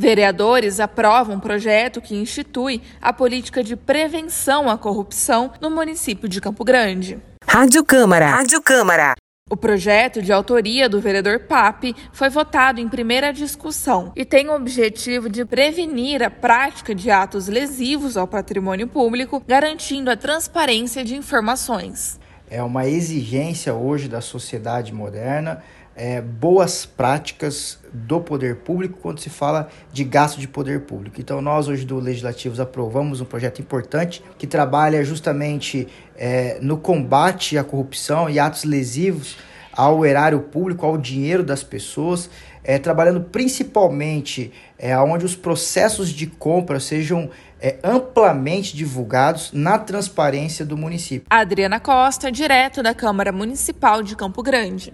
Vereadores aprovam um projeto que institui a política de prevenção à corrupção no município de Campo Grande. Rádio Câmara. Rádio Câmara. O projeto, de autoria do vereador Pape, foi votado em primeira discussão e tem o objetivo de prevenir a prática de atos lesivos ao patrimônio público, garantindo a transparência de informações. É uma exigência hoje da sociedade moderna é, boas práticas do poder público quando se fala de gasto de poder público. Então, nós hoje do Legislativos aprovamos um projeto importante que trabalha justamente é, no combate à corrupção e atos lesivos ao erário público, ao dinheiro das pessoas, é, trabalhando principalmente é, onde os processos de compra sejam é, amplamente divulgados na transparência do município. Adriana Costa, direto da Câmara Municipal de Campo Grande.